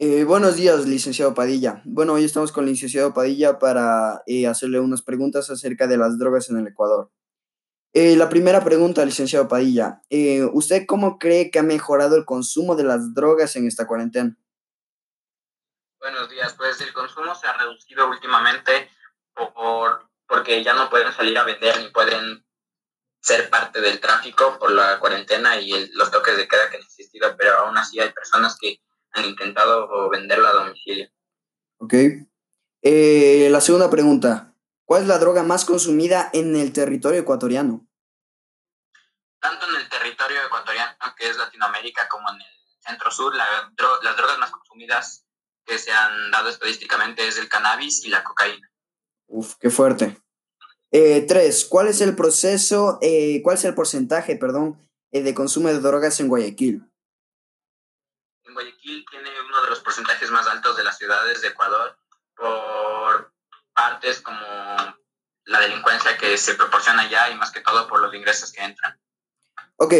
Eh, buenos días, licenciado Padilla. Bueno, hoy estamos con el licenciado Padilla para eh, hacerle unas preguntas acerca de las drogas en el Ecuador. Eh, la primera pregunta, licenciado Padilla. ¿Usted cómo cree que ha mejorado el consumo de las drogas en esta cuarentena? Buenos días. Pues el consumo se ha reducido últimamente por, porque ya no pueden salir a vender ni pueden ser parte del tráfico por la cuarentena y los toques de queda que han existido, pero aún así hay personas que intentado venderla a domicilio. Ok. Eh, la segunda pregunta. ¿Cuál es la droga más consumida en el territorio ecuatoriano? Tanto en el territorio ecuatoriano, que es Latinoamérica, como en el centro-sur, las drogas más consumidas que se han dado estadísticamente es el cannabis y la cocaína. Uf, qué fuerte. Eh, tres, ¿cuál es el proceso, eh, cuál es el porcentaje, perdón, de consumo de drogas en Guayaquil? Uno de los porcentajes más altos de las ciudades de Ecuador por partes como la delincuencia que se proporciona allá y más que todo por los ingresos que entran. Ok.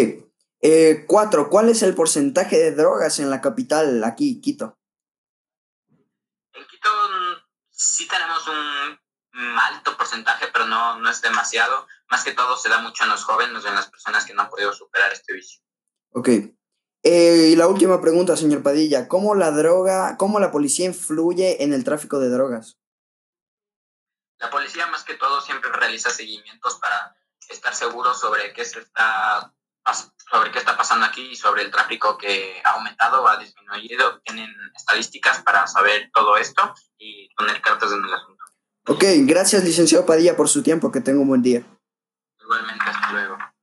Eh, cuatro, ¿cuál es el porcentaje de drogas en la capital, aquí, Quito? En Quito mm, sí tenemos un alto porcentaje, pero no, no es demasiado. Más que todo se da mucho en los jóvenes, en las personas que no han podido superar este vicio. Ok. Eh, y la última pregunta, señor Padilla, ¿cómo la droga, cómo la policía influye en el tráfico de drogas? La policía más que todo siempre realiza seguimientos para estar seguro sobre qué se está sobre qué está pasando aquí y sobre el tráfico que ha aumentado o ha disminuido. Tienen estadísticas para saber todo esto y poner cartas en el asunto. Ok, gracias licenciado Padilla por su tiempo, que tenga un buen día. Igualmente.